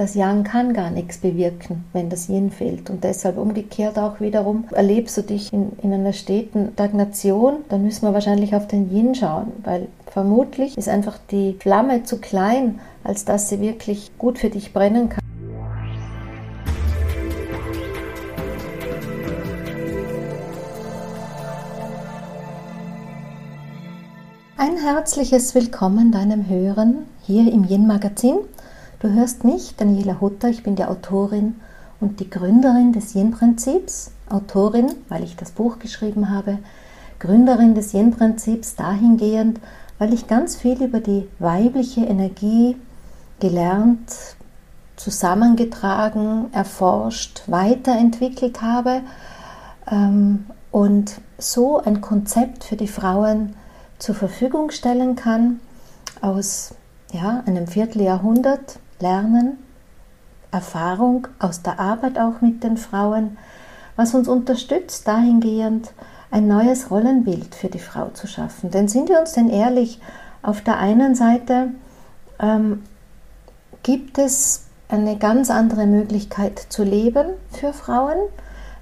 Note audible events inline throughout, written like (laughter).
das Yang kann gar nichts bewirken, wenn das Yin fehlt. Und deshalb umgekehrt auch wiederum, erlebst du dich in, in einer steten Stagnation, dann müssen wir wahrscheinlich auf den Yin schauen, weil vermutlich ist einfach die Flamme zu klein, als dass sie wirklich gut für dich brennen kann. Ein herzliches Willkommen deinem Hören hier im Yin Magazin. Du hörst mich, Daniela Hutter, ich bin die Autorin und die Gründerin des Yin-Prinzips. Autorin, weil ich das Buch geschrieben habe, Gründerin des Yin-Prinzips dahingehend, weil ich ganz viel über die weibliche Energie gelernt, zusammengetragen, erforscht, weiterentwickelt habe ähm, und so ein Konzept für die Frauen zur Verfügung stellen kann aus ja, einem Vierteljahrhundert Lernen, Erfahrung aus der Arbeit auch mit den Frauen, was uns unterstützt dahingehend, ein neues Rollenbild für die Frau zu schaffen. Denn sind wir uns denn ehrlich, auf der einen Seite ähm, gibt es eine ganz andere Möglichkeit zu leben für Frauen.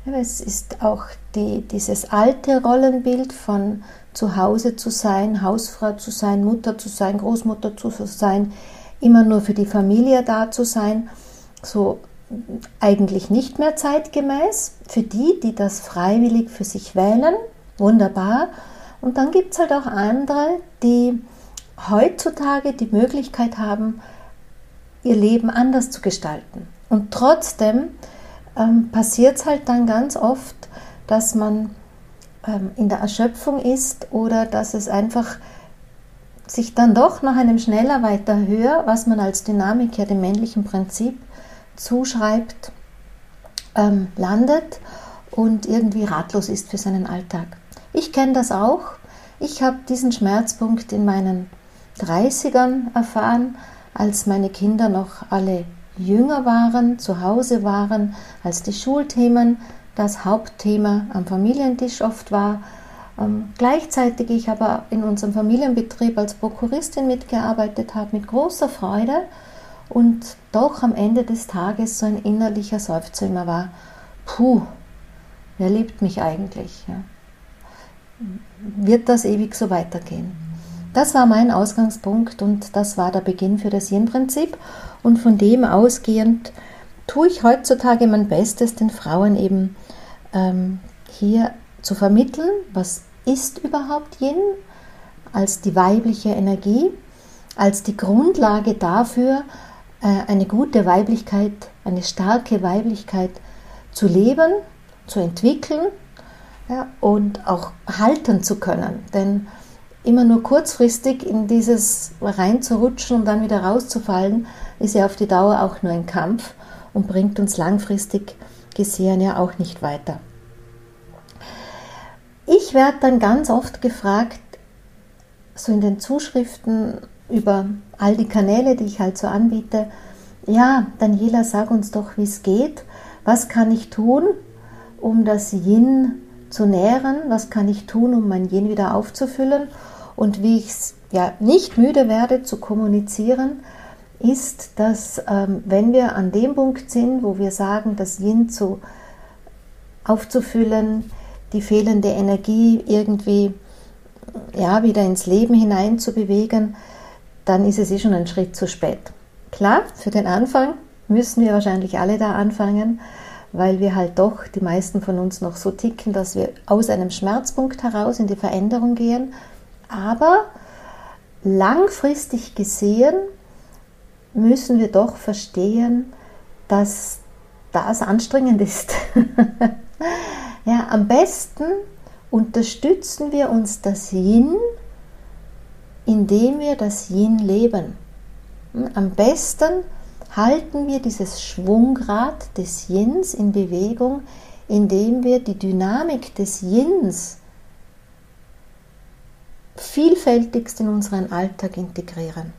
Es ist auch die, dieses alte Rollenbild von zu Hause zu sein, Hausfrau zu sein, Mutter zu sein, Großmutter zu sein, immer nur für die Familie da zu sein, so eigentlich nicht mehr zeitgemäß. Für die, die das freiwillig für sich wählen, wunderbar. Und dann gibt es halt auch andere, die heutzutage die Möglichkeit haben, ihr Leben anders zu gestalten. Und trotzdem ähm, passiert es halt dann ganz oft, dass man ähm, in der Erschöpfung ist oder dass es einfach sich dann doch nach einem schneller, weiter, höher, was man als Dynamik ja dem männlichen Prinzip zuschreibt, ähm, landet und irgendwie ratlos ist für seinen Alltag. Ich kenne das auch. Ich habe diesen Schmerzpunkt in meinen 30ern erfahren, als meine Kinder noch alle jünger waren, zu Hause waren, als die Schulthemen das Hauptthema am Familientisch oft war ähm, gleichzeitig ich aber in unserem Familienbetrieb als Prokuristin mitgearbeitet habe, mit großer Freude und doch am Ende des Tages so ein innerlicher Seufzer immer war, puh, wer liebt mich eigentlich? Ja? Wird das ewig so weitergehen? Das war mein Ausgangspunkt und das war der Beginn für das Yin-Prinzip und von dem ausgehend tue ich heutzutage mein Bestes, den Frauen eben ähm, hier zu vermitteln, was ist überhaupt Yin als die weibliche Energie, als die Grundlage dafür, äh, eine gute Weiblichkeit, eine starke Weiblichkeit zu leben, zu entwickeln ja, und auch halten zu können. Denn immer nur kurzfristig in dieses reinzurutschen und dann wieder rauszufallen, ist ja auf die Dauer auch nur ein Kampf und bringt uns langfristig gesehen ja auch nicht weiter. Ich werde dann ganz oft gefragt, so in den Zuschriften über all die Kanäle, die ich halt so anbiete, ja, Daniela, sag uns doch, wie es geht. Was kann ich tun, um das Yin zu nähren? Was kann ich tun, um mein Yin wieder aufzufüllen? Und wie ich ja nicht müde werde zu kommunizieren, ist, dass ähm, wenn wir an dem Punkt sind, wo wir sagen, das Yin zu aufzufüllen, die fehlende Energie irgendwie ja, wieder ins Leben hinein zu bewegen, dann ist es eh schon ein Schritt zu spät. Klar, für den Anfang müssen wir wahrscheinlich alle da anfangen, weil wir halt doch, die meisten von uns noch so ticken, dass wir aus einem Schmerzpunkt heraus in die Veränderung gehen. Aber langfristig gesehen müssen wir doch verstehen, dass das anstrengend ist. (laughs) Ja, am besten unterstützen wir uns das Yin, indem wir das Yin leben. Hm, am besten halten wir dieses Schwungrad des Yins in Bewegung, indem wir die Dynamik des Yins vielfältigst in unseren Alltag integrieren.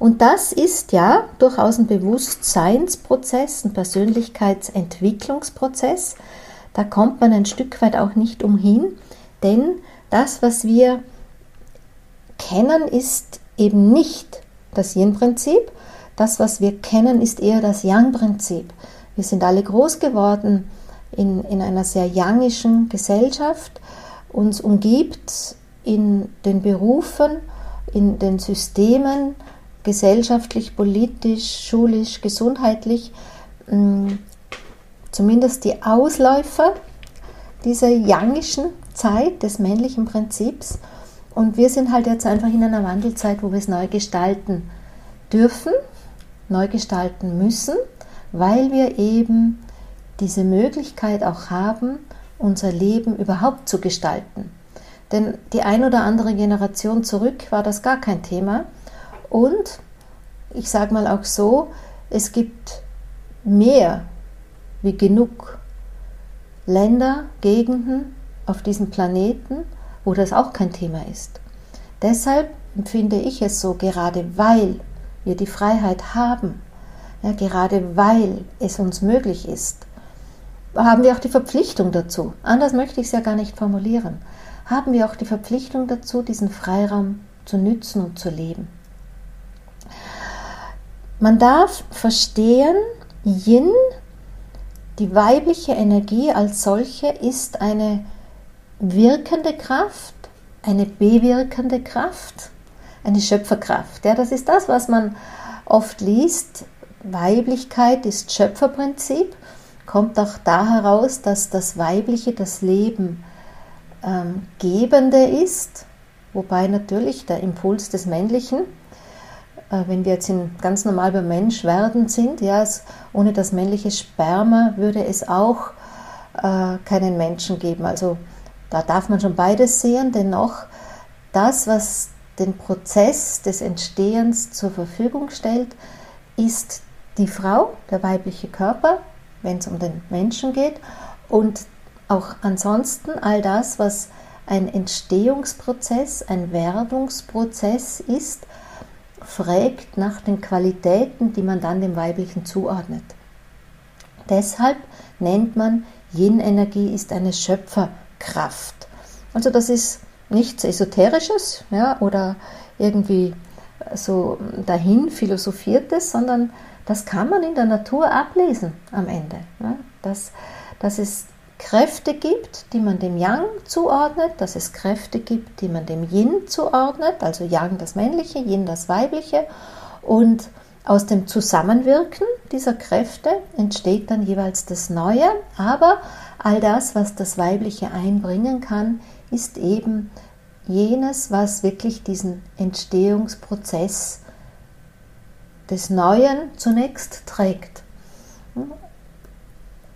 Und das ist ja durchaus ein Bewusstseinsprozess, ein Persönlichkeitsentwicklungsprozess, da kommt man ein Stück weit auch nicht umhin, denn das, was wir kennen, ist eben nicht das Yin-Prinzip. das, was wir kennen, ist eher das Yang-Prinzip. Wir sind alle groß geworden in, in einer sehr yangischen Gesellschaft. Uns umgibt in den Berufen, in den Systemen, gesellschaftlich, politisch, schulisch, gesundheitlich, mm, zumindest die Ausläufer dieser yangischen Zeit des männlichen Prinzips. Und wir sind halt jetzt einfach in einer Wandelzeit, wo wir es neu gestalten dürfen, neu gestalten müssen, weil wir eben diese Möglichkeit auch haben, unser Leben überhaupt zu gestalten. Denn die ein oder andere Generation zurück war das gar kein Thema. Und ich sage mal auch so, es gibt mehr wie genug Länder, Gegenden auf diesem Planeten, wo das auch kein Thema ist. Deshalb empfinde ich es so, gerade weil wir die Freiheit haben, ja, gerade weil es uns möglich ist, haben wir auch die Verpflichtung dazu. Anders möchte ich es ja gar nicht formulieren. Haben wir auch die Verpflichtung dazu, diesen Freiraum zu nützen und zu leben. Man darf verstehen, Yin, die weibliche Energie als solche, ist eine wirkende Kraft, eine bewirkende Kraft, eine Schöpferkraft. Ja, das ist das, was man oft liest. Weiblichkeit ist Schöpferprinzip, kommt auch da heraus, dass das Weibliche das Leben ähm, Gebende ist, wobei natürlich der Impuls des Männlichen wenn wir jetzt in, ganz normal beim Mensch werden sind, ja, es, ohne das männliche Sperma würde es auch äh, keinen Menschen geben. Also da darf man schon beides sehen, dennoch das, was den Prozess des Entstehens zur Verfügung stellt, ist die Frau, der weibliche Körper, wenn es um den Menschen geht, und auch ansonsten all das, was ein Entstehungsprozess, ein Werdungsprozess ist, fragt nach den Qualitäten, die man dann dem Weiblichen zuordnet. Deshalb nennt man Yin-Energie ist eine Schöpferkraft. Also das ist nichts Esoterisches ja, oder irgendwie so dahin philosophiertes, sondern das kann man in der Natur ablesen am Ende. Ja. Dass, dass es Kräfte gibt, die man dem Yang zuordnet, dass es Kräfte gibt, die man dem Yin zuordnet, also Yang das Männliche, Yin das Weibliche. Und aus dem Zusammenwirken dieser Kräfte entsteht dann jeweils das Neue, aber all das, was das Weibliche einbringen kann, ist eben jenes, was wirklich diesen Entstehungsprozess des Neuen zunächst trägt.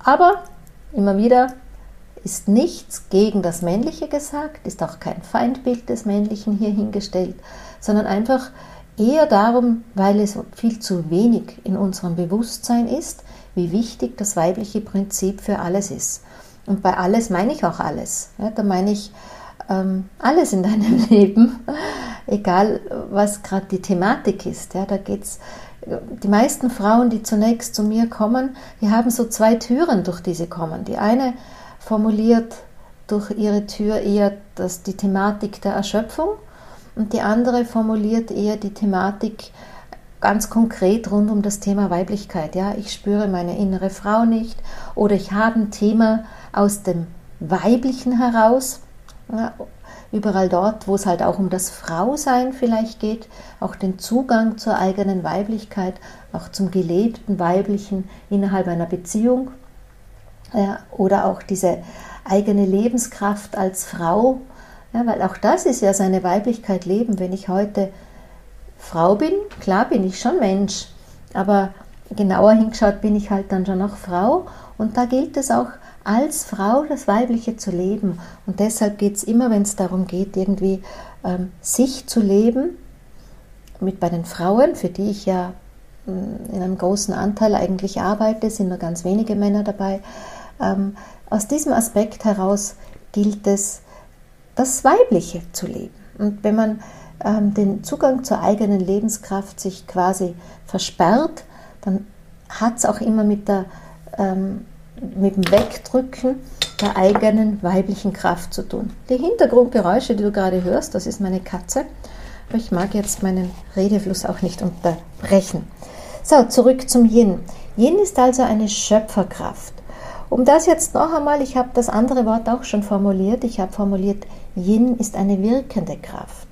Aber Immer wieder ist nichts gegen das Männliche gesagt, ist auch kein Feindbild des Männlichen hier hingestellt, sondern einfach eher darum, weil es viel zu wenig in unserem Bewusstsein ist, wie wichtig das weibliche Prinzip für alles ist. Und bei alles meine ich auch alles. Ja, da meine ich ähm, alles in (laughs) deinem Leben, egal was gerade die Thematik ist. Ja, da geht es die meisten Frauen, die zunächst zu mir kommen, die haben so zwei Türen, durch die sie kommen. Die eine formuliert durch ihre Tür eher das, die Thematik der Erschöpfung und die andere formuliert eher die Thematik ganz konkret rund um das Thema Weiblichkeit. Ja, ich spüre meine innere Frau nicht oder ich habe ein Thema aus dem Weiblichen heraus. Ja, überall dort, wo es halt auch um das Frausein vielleicht geht, auch den Zugang zur eigenen Weiblichkeit, auch zum gelebten Weiblichen innerhalb einer Beziehung ja, oder auch diese eigene Lebenskraft als Frau, ja, weil auch das ist ja seine Weiblichkeit leben. Wenn ich heute Frau bin, klar bin ich schon Mensch, aber genauer hingeschaut bin ich halt dann schon noch Frau und da gilt es auch als Frau das Weibliche zu leben. Und deshalb geht es immer, wenn es darum geht, irgendwie ähm, sich zu leben, mit bei den Frauen, für die ich ja mm, in einem großen Anteil eigentlich arbeite, sind nur ganz wenige Männer dabei. Ähm, aus diesem Aspekt heraus gilt es, das Weibliche zu leben. Und wenn man ähm, den Zugang zur eigenen Lebenskraft sich quasi versperrt, dann hat es auch immer mit der ähm, mit dem Wegdrücken der eigenen weiblichen Kraft zu tun. Die Hintergrundgeräusche, die du gerade hörst, das ist meine Katze. Aber ich mag jetzt meinen Redefluss auch nicht unterbrechen. So, zurück zum Yin. Yin ist also eine Schöpferkraft. Um das jetzt noch einmal, ich habe das andere Wort auch schon formuliert, ich habe formuliert, Yin ist eine wirkende Kraft.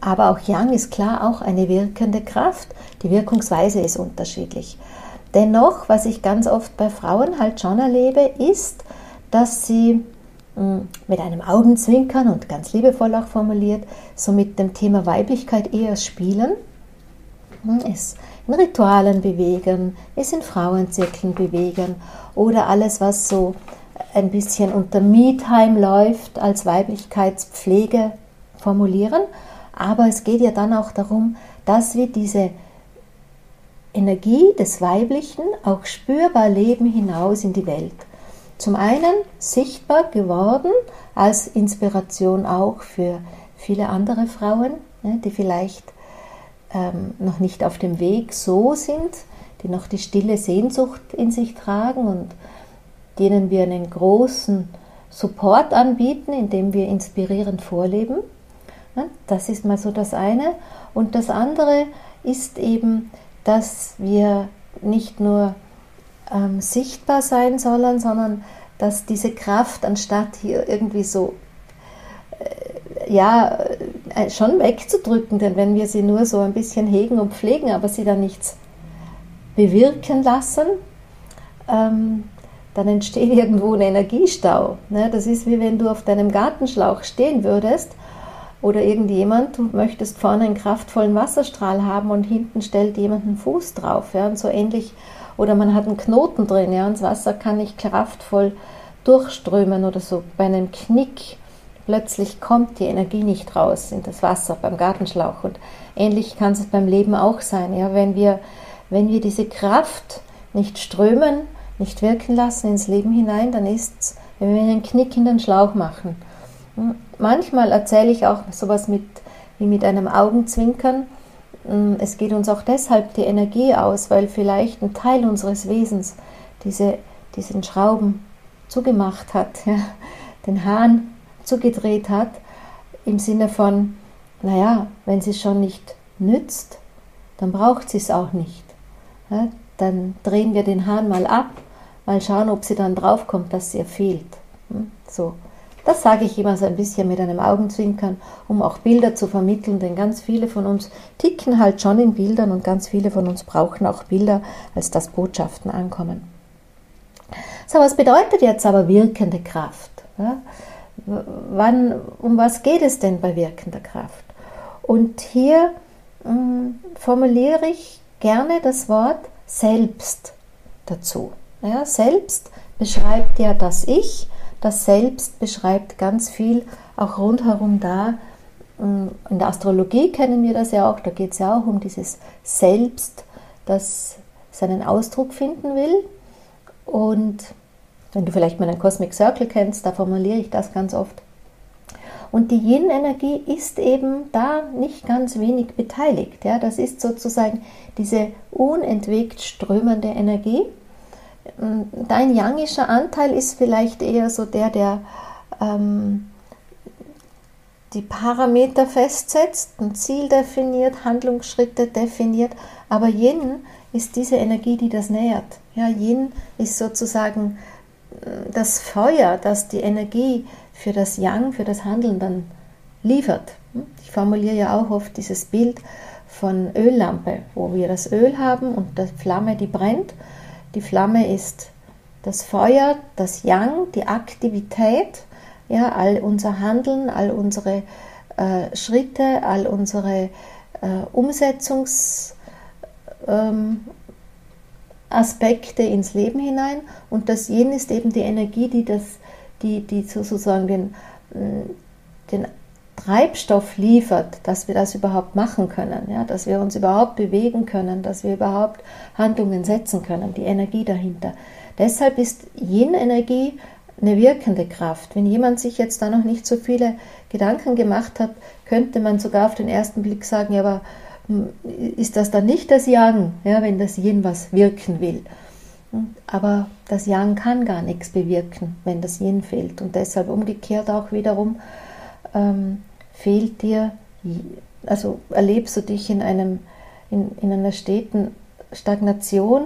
Aber auch Yang ist klar auch eine wirkende Kraft. Die Wirkungsweise ist unterschiedlich. Dennoch, was ich ganz oft bei Frauen halt schon erlebe, ist, dass sie hm, mit einem Augenzwinkern und ganz liebevoll auch formuliert, so mit dem Thema Weiblichkeit eher spielen, hm, es in Ritualen bewegen, es in Frauenzirkeln bewegen oder alles, was so ein bisschen unter Me-Time läuft, als Weiblichkeitspflege formulieren. Aber es geht ja dann auch darum, dass wir diese Energie des Weiblichen auch spürbar leben hinaus in die Welt. Zum einen sichtbar geworden als Inspiration auch für viele andere Frauen, ne, die vielleicht ähm, noch nicht auf dem Weg so sind, die noch die stille Sehnsucht in sich tragen und denen wir einen großen Support anbieten, indem wir inspirierend vorleben. Das ist mal so das eine. Und das andere ist eben, dass wir nicht nur ähm, sichtbar sein sollen, sondern dass diese Kraft, anstatt hier irgendwie so, äh, ja, äh, schon wegzudrücken, denn wenn wir sie nur so ein bisschen hegen und pflegen, aber sie dann nichts bewirken lassen, ähm, dann entsteht (laughs) irgendwo ein Energiestau. Ne? Das ist wie wenn du auf deinem Gartenschlauch stehen würdest oder irgendjemand, du möchtest vorne einen kraftvollen Wasserstrahl haben und hinten stellt jemand einen Fuß drauf. Ja, und so ähnlich, oder man hat einen Knoten drin, ja, und das Wasser kann nicht kraftvoll durchströmen oder so. Bei einem Knick plötzlich kommt die Energie nicht raus in das Wasser beim Gartenschlauch. Und ähnlich kann es beim Leben auch sein. Ja, wenn, wir, wenn wir diese Kraft nicht strömen, nicht wirken lassen ins Leben hinein, dann ist es, wenn wir einen Knick in den Schlauch machen Manchmal erzähle ich auch sowas mit, wie mit einem Augenzwinkern. Mm, es geht uns auch deshalb die Energie aus, weil vielleicht ein Teil unseres Wesens diese, diesen Schrauben zugemacht hat, (laughs) ja, den Hahn zugedreht hat, im Sinne von, naja, wenn sie schon nicht nützt, dann braucht sie es auch nicht. Ja, dann drehen wir den Hahn mal ab, mal schauen, ob sie dann draufkommt, dass sie ihr fehlt. Hm, so. Das sage ich immer so ein bisschen mit einem Augenzwinkern, um auch Bilder zu vermitteln, denn ganz viele von uns ticken halt schon in Bildern und ganz viele von uns brauchen auch Bilder, als dass Botschaften ankommen. So, was bedeutet jetzt aber wirkende Kraft? Ja? Wann, um was geht es denn bei wirkender Kraft? Und hier mh, hm, formuliere ich gerne das Wort selbst dazu. Ja, selbst beschreibt ja das Ich das Selbst beschreibt ganz viel, auch rundherum da. Mm, in der Astrologie kennen wir das ja auch, da geht es ja auch um dieses Selbst, das seinen Ausdruck finden will. Und wenn du vielleicht meinen Cosmic Circle kennst, da formuliere ich das ganz oft. Und die Yin-Energie ist eben da nicht ganz wenig beteiligt. Ja, das ist sozusagen diese unentwegt strömende Energie dein yangischer Anteil ist vielleicht eher so der, der ähm, die Parameter festsetzt, ein Ziel definiert, Handlungsschritte definiert, aber Yin ist diese Energie, die das nähert. Ja, Yin ist sozusagen äh, das Feuer, das die Energie für das Yang, für das Handeln dann liefert. Ich formuliere ja auch oft dieses Bild von Öllampe, wo wir das Öl haben und die Flamme, die brennt die Flamme ist das Feuer, das Yang, die Aktivität, ja, all unser Handeln, all unsere äh, Schritte, all unsere äh, Umsetzungsaspekte ähm, ins Leben hinein. Und das Yin ist eben die Energie, die, das, die, die sozusagen den, den Treibstoff liefert, dass wir das überhaupt machen können, ja, dass wir uns überhaupt bewegen können, dass wir überhaupt Handlungen setzen können, die Energie dahinter. Deshalb ist Yin-Energie eine wirkende Kraft. Wenn jemand sich jetzt da noch nicht so viele Gedanken gemacht hat, könnte man sogar auf den ersten Blick sagen, ja, aber hm, ist das dann nicht das Yang, ja, wenn das Yin was wirken will? Hm, aber das Yang kann gar nichts bewirken, wenn das Yin fehlt. Und deshalb umgekehrt auch wiederum, ähm, fehlt dir, also erlebst du dich in, einem, in, in einer steten Stagnation,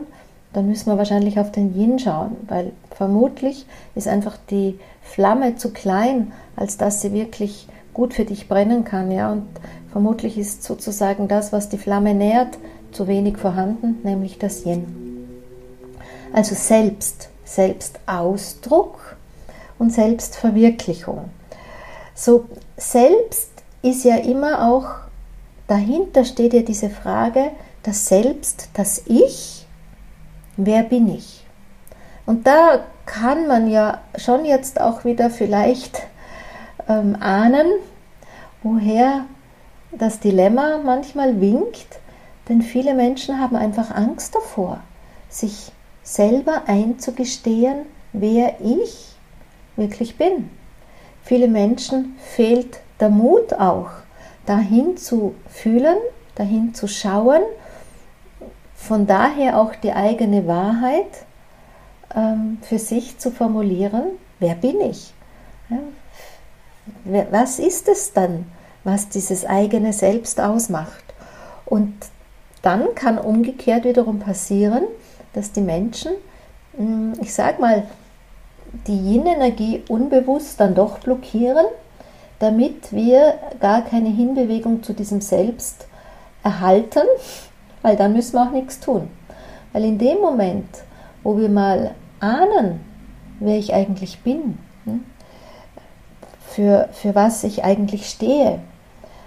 dann müssen wir wahrscheinlich auf den Yin schauen, weil vermutlich ist einfach die Flamme zu klein, als dass sie wirklich gut für dich brennen kann, ja, und vermutlich ist sozusagen das, was die Flamme nährt, zu wenig vorhanden, nämlich das Yin. Also Selbst, Selbstausdruck und Selbstverwirklichung. So Selbst ist ja immer auch dahinter steht ja diese Frage, das Selbst, das Ich, wer bin ich? Und da kann man ja schon jetzt auch wieder vielleicht ähm, ahnen, woher das Dilemma manchmal winkt, denn viele Menschen haben einfach Angst davor, sich selber einzugestehen, wer ich wirklich bin. Viele Menschen fehlt der Mut auch, dahin zu fühlen, dahin zu schauen, von daher auch die eigene Wahrheit ähm, für sich zu formulieren, wer bin ich? Ja, was ist es dann, was dieses eigene Selbst ausmacht? Und dann kann umgekehrt wiederum passieren, dass die Menschen, hm, ich sag mal, die Yin-Energie unbewusst dann doch blockieren damit wir gar keine Hinbewegung zu diesem Selbst erhalten, weil dann müssen wir auch nichts tun. Weil in dem Moment, wo wir mal ahnen, wer ich eigentlich bin, hm, für, für was ich eigentlich stehe,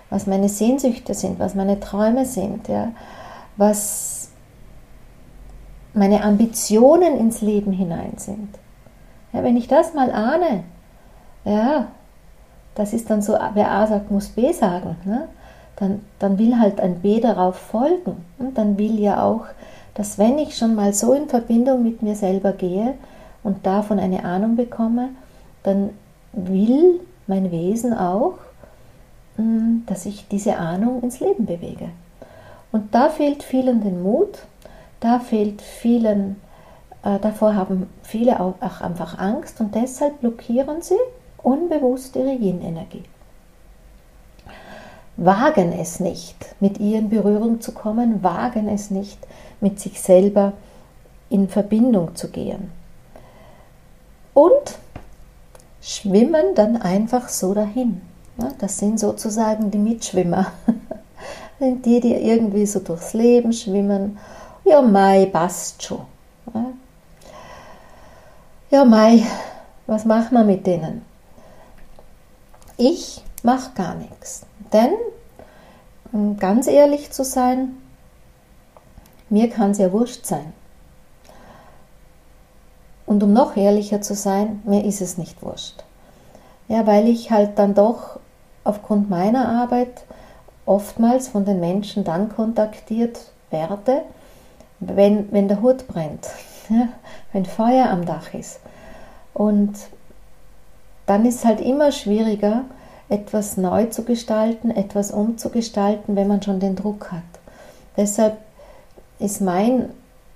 was meine Sehnsüchte sind, was meine Träume sind, ja, was meine Ambitionen ins Leben hinein sind. Ja, wenn ich das mal ahne, ja, das ist dann so, wer A sagt, muss B sagen. Ne? Dann, dann will halt ein B darauf folgen. Und dann will ja auch, dass wenn ich schon mal so in Verbindung mit mir selber gehe und davon eine Ahnung bekomme, dann will mein Wesen auch, hm, dass ich diese Ahnung ins Leben bewege. Und da fehlt vielen den Mut, da fehlt vielen, äh, davor haben viele auch, auch einfach Angst und deshalb blockieren sie unbewusst ihre Yin-Energie. Wagen es nicht, mit ihr in Berührung zu kommen, wagen es nicht, mit sich selber in Verbindung zu gehen. Und schwimmen dann einfach so dahin. Das sind sozusagen die Mitschwimmer. (laughs) die, die irgendwie so durchs Leben schwimmen. Ja, Mai, passt schon. Ja, Mai, was machen wir mit denen? ich mache gar nichts. Denn, um ganz ehrlich zu sein, mir kann es ja wurscht sein. Und um noch ehrlicher zu sein, mir ist es nicht wurscht. Ja, weil ich halt dann doch aufgrund meiner Arbeit oftmals von den Menschen dann kontaktiert werde, wenn, wenn der Hut brennt, ja, wenn Feuer am Dach ist. Und dann ist es halt immer schwieriger, etwas neu zu gestalten, etwas umzugestalten, wenn man schon den Druck hat. Deshalb ist meine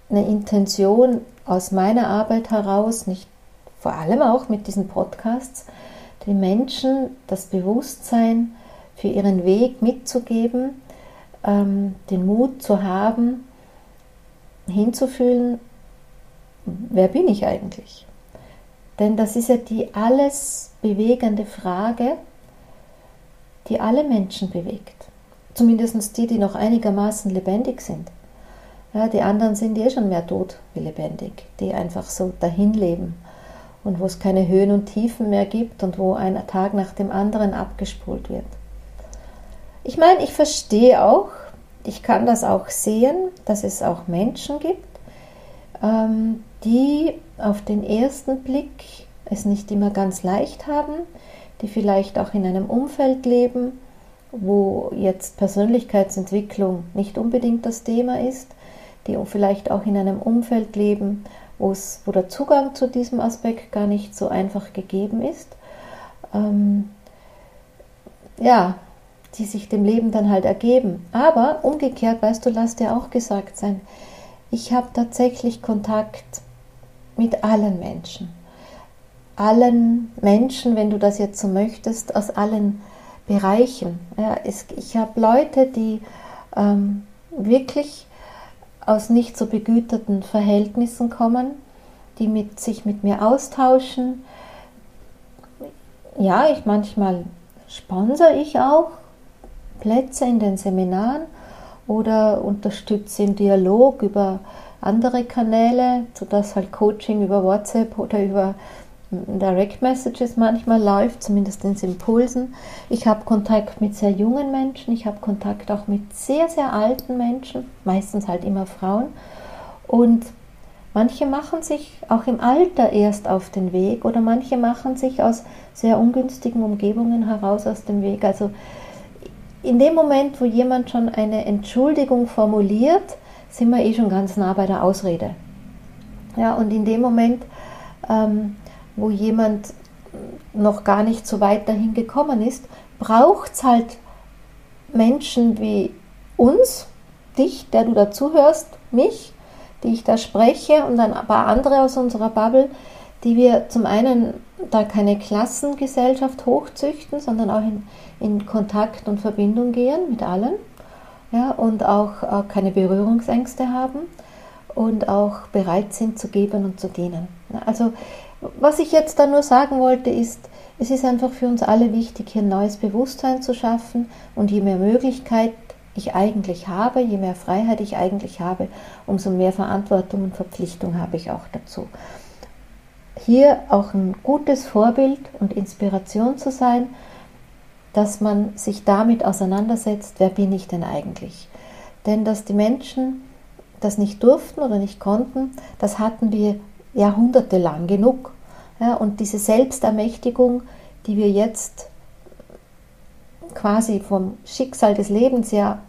Intention aus meiner Arbeit heraus, nicht vor allem auch mit diesen Podcasts, den Menschen das Bewusstsein für ihren Weg mitzugeben, ähm, den Mut zu haben, hinzufühlen, wer bin ich eigentlich? Denn das ist ja die alles bewegende Frage, die alle Menschen bewegt. Zumindest die, die noch einigermaßen lebendig sind. Ja, die anderen sind eh schon mehr tot wie lebendig, die einfach so dahin leben und wo es keine Höhen und Tiefen mehr gibt und wo ein Tag nach dem anderen abgespult wird. Ich meine, ich verstehe auch, ich kann das auch sehen, dass es auch Menschen gibt, ähm, die auf den ersten Blick es nicht immer ganz leicht haben, die vielleicht auch in einem Umfeld leben, wo jetzt Persönlichkeitsentwicklung nicht unbedingt das Thema ist, die vielleicht auch in einem Umfeld leben, wo, der Zugang zu diesem Aspekt gar nicht so einfach gegeben ist. Ähm, ja, die sich dem Leben dann halt ergeben. Aber umgekehrt, weißt du, lass dir auch gesagt sein, ich habe tatsächlich Kontakt mit allen Menschen. Allen Menschen, wenn du das jetzt so möchtest, aus allen Bereichen. Ja, es, ich habe Leute, die ähm, wirklich aus nicht so begüterten Verhältnissen kommen, die mit, sich mit mir austauschen. Ja, ich manchmal sponsere ich auch Plätze in den Seminaren oder unterstütze im Dialog über andere Kanäle, sodass halt Coaching über WhatsApp oder über Direct Messages manchmal läuft, zumindest in Impulsen. Ich habe Kontakt mit sehr jungen Menschen, ich habe Kontakt auch mit sehr, sehr alten Menschen, meistens halt immer Frauen. Und manche machen sich auch im Alter erst auf den Weg oder manche machen sich aus sehr ungünstigen Umgebungen heraus aus dem Weg. Also in dem Moment, wo jemand schon eine Entschuldigung formuliert, sind wir eh schon ganz nah bei der Ausrede. Ja, und in dem Moment ähm, wo jemand noch gar nicht so weit dahin gekommen ist, braucht es halt Menschen wie uns, dich, der du dazuhörst, mich, die ich da spreche und ein paar andere aus unserer Bubble, die wir zum einen da keine Klassengesellschaft hochzüchten, sondern auch in, in Kontakt und Verbindung gehen mit allen ja, und auch, auch keine Berührungsängste haben und auch bereit sind zu geben und zu dienen. Also was ich jetzt da nur sagen wollte, ist, es ist einfach für uns alle wichtig, hier ein neues Bewusstsein zu schaffen und je mehr Möglichkeit ich eigentlich habe, je mehr Freiheit ich eigentlich habe, umso mehr Verantwortung und Verpflichtung habe ich auch dazu. Hier auch ein gutes Vorbild und Inspiration zu sein, dass man sich damit auseinandersetzt, wer bin ich denn eigentlich? Denn dass die Menschen das nicht durften oder nicht konnten, das hatten wir jahrhundertelang genug. Ja, und diese Selbstermächtigung, die wir jetzt quasi vom Schicksal des Lebens ja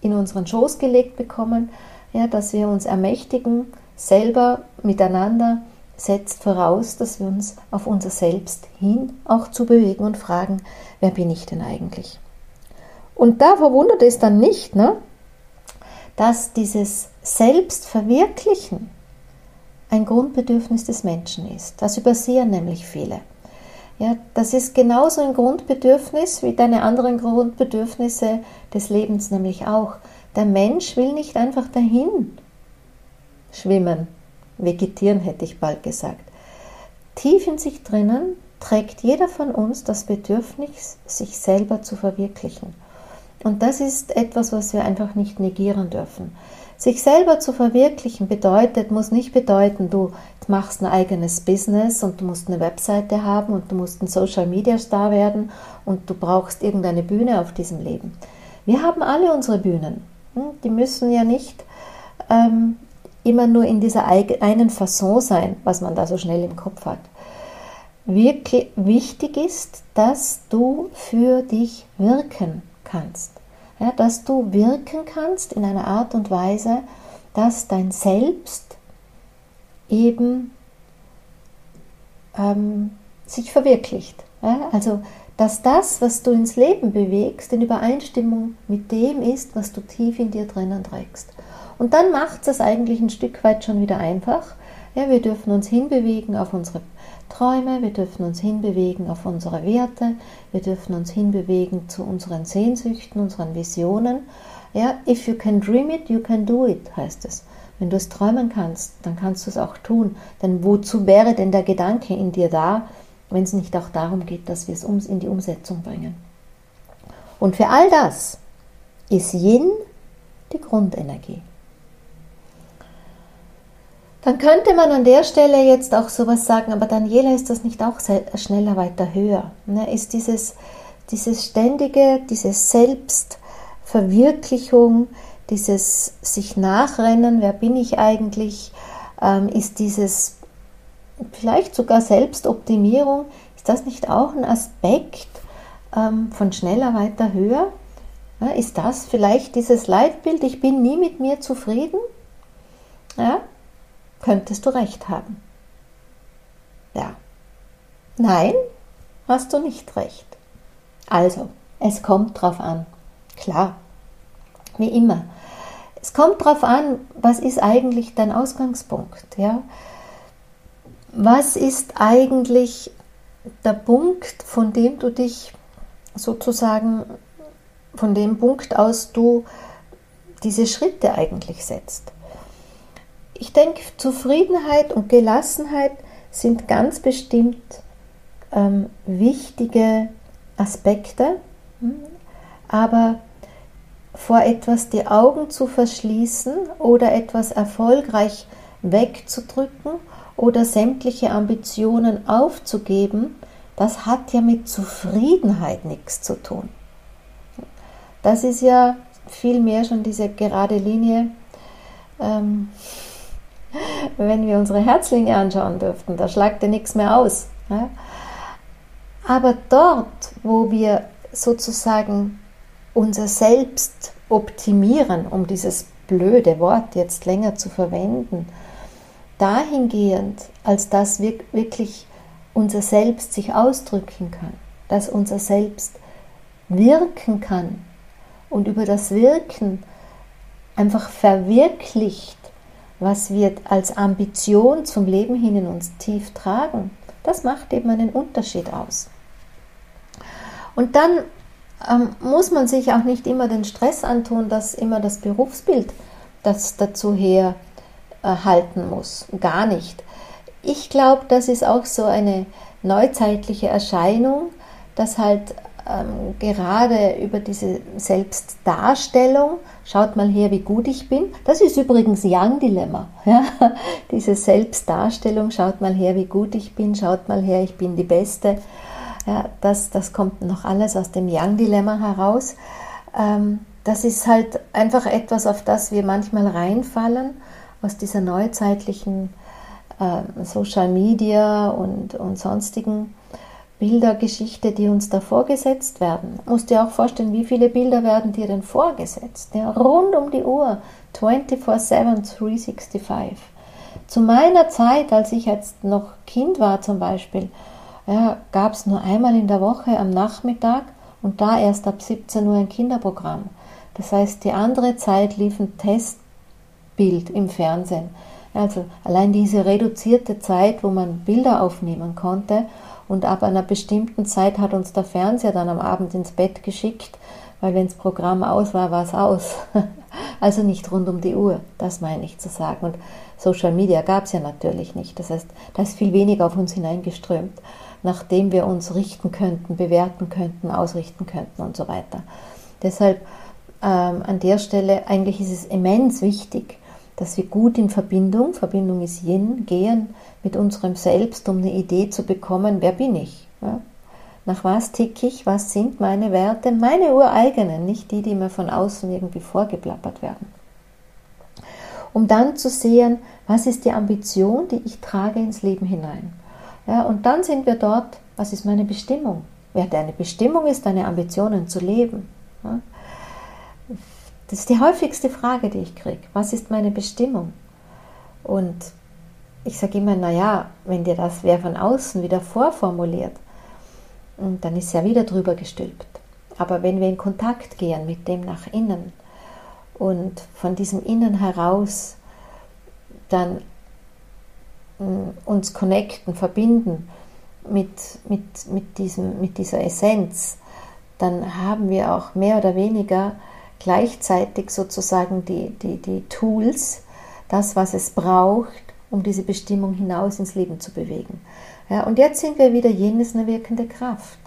in unseren Schoß gelegt bekommen, ja, dass wir uns ermächtigen, selber miteinander, setzt voraus, dass wir uns auf unser Selbst hin auch zu bewegen und fragen, wer bin ich denn eigentlich? Und da verwundert es dann nicht, ne, dass dieses Selbstverwirklichen ein Grundbedürfnis des Menschen ist. Das übersehen nämlich viele. Ja, das ist genauso ein Grundbedürfnis wie deine anderen Grundbedürfnisse des Lebens nämlich auch. Der Mensch will nicht einfach dahin schwimmen, vegetieren hätte ich bald gesagt. Tief in sich drinnen trägt jeder von uns das Bedürfnis, sich selber zu verwirklichen. Und das ist etwas, was wir einfach nicht negieren dürfen. Sich selber zu verwirklichen bedeutet, muss nicht bedeuten, du machst ein eigenes Business und du musst eine Webseite haben und du musst ein Social Media Star werden und du brauchst irgendeine Bühne auf diesem Leben. Wir haben alle unsere Bühnen. Hm? Die müssen ja nicht ähm, immer nur in dieser einen Fasson sein, was man da so schnell im Kopf hat. Wirklich wichtig ist, dass du für dich wirken kannst ja, dass du wirken kannst in einer Art und Weise, dass dein Selbst eben ähm, sich verwirklicht. Ja? Also, dass das, was du ins Leben bewegst, in Übereinstimmung mit dem ist, was du tief in dir drinnen trägst. Und dann macht es eigentlich ein Stück weit schon wieder einfach. Ja, wir dürfen uns hinbewegen auf unsere Träume, wir dürfen uns hinbewegen auf unsere Werte, wir dürfen uns hinbewegen zu unseren Sehnsüchten, unseren Visionen. Ja, if you can dream it, you can do it, heißt es. Wenn du es träumen kannst, dann kannst du es auch tun. Denn wozu wäre denn der Gedanke in dir da, wenn es nicht auch darum geht, dass wir es in die Umsetzung bringen? Und für all das ist Yin die Grundenergie. Dann könnte man an der Stelle jetzt auch sowas sagen, aber Daniela, ist das nicht auch schneller weiter höher? Ne? Ist dieses, dieses ständige, diese Selbstverwirklichung, dieses sich nachrennen, wer bin ich eigentlich, ähm, ist dieses vielleicht sogar Selbstoptimierung, ist das nicht auch ein Aspekt ähm, von schneller weiter höher? Ja, ist das vielleicht dieses Leitbild, ich bin nie mit mir zufrieden? Ja, könntest du recht haben. Ja. Nein, hast du nicht recht. Also, es kommt drauf an. Klar, wie immer. Es kommt drauf an, was ist eigentlich dein Ausgangspunkt, ja? Was ist eigentlich der Punkt, von dem du dich sozusagen, von dem Punkt aus du diese Schritte eigentlich setzt? Ich denke, Zufriedenheit und Gelassenheit sind ganz bestimmt ähm, wichtige Aspekte, hm, aber vor etwas die Augen zu verschließen oder etwas erfolgreich wegzudrücken oder sämtliche Ambitionen aufzugeben, das hat ja mit Zufriedenheit nichts zu tun. Das ist ja vielmehr schon diese gerade Linie, ähm, wenn wir unsere Herzlinge anschauen dürften, da schlagt ja nichts mehr aus. Ja? Aber dort, wo wir sozusagen unser Selbst optimieren, um dieses blöde Wort jetzt länger zu verwenden, dahingehend, als dass wirklich unser Selbst sich ausdrücken kann, dass unser Selbst wirken kann und über das Wirken einfach verwirklicht, was wir als Ambition zum Leben hin in uns tief tragen, das macht eben einen Unterschied aus. Und dann ähm, muss man sich auch nicht immer den Stress antun, dass immer das Berufsbild das dazu herhalten muss. Gar nicht. Ich glaube, das ist auch so eine neuzeitliche Erscheinung, dass halt ähm, gerade über diese Selbstdarstellung, schaut mal her, wie gut ich bin, das ist übrigens Young-Dilemma. (laughs) Ja? Diese Selbstdarstellung, schaut mal her, wie gut ich bin, schaut mal her, ich bin die Beste. Ja, das, das kommt noch alles aus dem Young-Dilemma heraus. Ähm, das ist halt einfach etwas, auf das wir manchmal reinfallen, aus dieser neuzeitlichen äh, Social Media und, und sonstigen Bildergeschichte, die uns da vorgesetzt werden. Musst dir auch vorstellen, wie viele Bilder werden dir denn vorgesetzt? Ja, rund um die Uhr, 24-7, 365. Zu meiner Zeit, als ich jetzt noch Kind war zum Beispiel, ja, gab es nur einmal in der Woche am Nachmittag und da erst ab 17 Uhr ein Kinderprogramm. Das heißt, die andere Zeit lief ein Testbild im Fernsehen. Also allein diese reduzierte Zeit, wo man Bilder aufnehmen konnte und ab einer bestimmten Zeit hat uns der Fernseher dann am Abend ins Bett geschickt, weil wenn das Programm aus war, war es aus. (laughs) also nicht rund um die Uhr, das meine ich zu sagen. Und Social Media gab es ja natürlich nicht. Das heißt, da ist viel weniger auf uns hineingeströmt, nachdem wir uns richten könnten, bewerten könnten, ausrichten könnten und so weiter. Deshalb ähm, an der Stelle, eigentlich ist es immens wichtig, dass wir gut in Verbindung, Verbindung ist Yin, gehen mit unserem Selbst, um eine Idee zu bekommen, wer bin ich? Ja? Nach was tick ich? Was sind meine Werte? Meine ureigenen, nicht die, die mir von außen irgendwie vorgeplappert werden. Um dann zu sehen, was ist die Ambition, die ich trage ins Leben hinein. Ja, und dann sind wir dort, was ist meine Bestimmung? Wer deine Bestimmung ist, deine Ambitionen zu leben. Ja? Das ist die häufigste Frage, die ich kriege. Was ist meine Bestimmung? Und ich sage immer, naja, wenn dir das wer von außen wieder vorformuliert, dann ist ja wieder drüber gestülpt. Aber wenn wir in Kontakt gehen mit dem nach innen und von diesem Innen heraus dann mm, uns connecten, verbinden mit, mit, mit, diesem, mit dieser Essenz, dann haben wir auch mehr oder weniger gleichzeitig sozusagen die, die, die Tools, das, was es braucht, um diese Bestimmung hinaus ins Leben zu bewegen. Ja, und jetzt sind wir wieder jenes eine wirkende Kraft.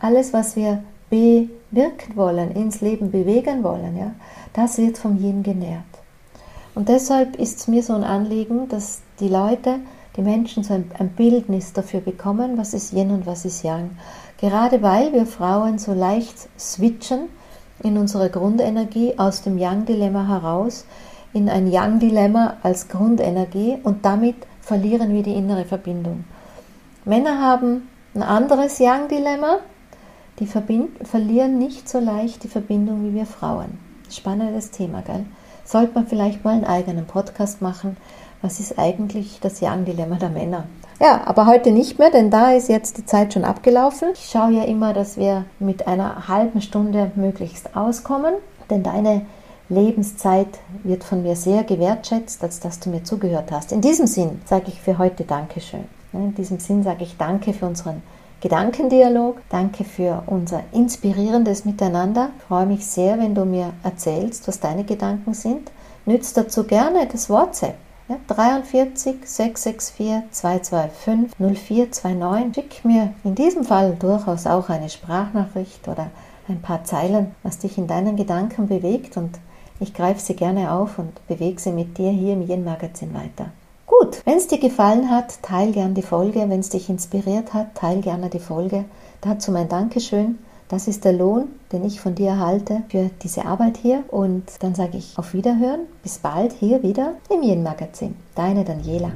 Alles, was wir bewirken wollen, ins Leben bewegen wollen, ja, das wird vom Yin genährt. Und deshalb ist es mir so ein Anliegen, dass die Leute, die Menschen so ein, ein Bildnis dafür bekommen, was ist Yin und was ist Yang. Gerade weil wir Frauen so leicht switchen, in unserer Grundenergie aus dem Yang-Dilemma heraus in ein Yang-Dilemma als Grundenergie und damit verlieren wir die innere Verbindung. Männer haben ein anderes Yang-Dilemma, die verlieren nicht so leicht die Verbindung wie wir Frauen. Spannendes Thema, gell? Sollte man vielleicht mal einen eigenen Podcast machen. Was ist eigentlich das Yang-Dilemma der Männer? Ja, aber heute nicht mehr, denn da ist jetzt die Zeit schon abgelaufen. Ich schaue ja immer, dass wir mit einer halben Stunde möglichst auskommen, denn deine Lebenszeit wird von mir sehr gewertschätzt, als dass du mir zugehört hast. In diesem Sinn sage ich für heute Dankeschön. In diesem Sinn sage ich Danke für unseren Gedankendialog. Danke für unser inspirierendes Miteinander. Ich freue mich sehr, wenn du mir erzählst, was deine Gedanken sind. Nützt dazu gerne das WhatsApp. Ja, 43 664 225 0429. Schick mir in diesem Fall durchaus auch eine Sprachnachricht oder ein paar Zeilen, was dich in deinen Gedanken bewegt und ich greife sie gerne auf und bewege sie mit dir hier im Yin Magazin weiter. Gut, wenn es dir gefallen hat, teil gerne die Folge. Wenn es dich inspiriert hat, teil gerne die Folge. Dazu mein Dankeschön. Das ist der Lohn, den ich von dir erhalte für diese Arbeit hier. Und dann sage ich auf Wiederhören. Bis bald hier wieder im Yin Magazin. Deine Daniela.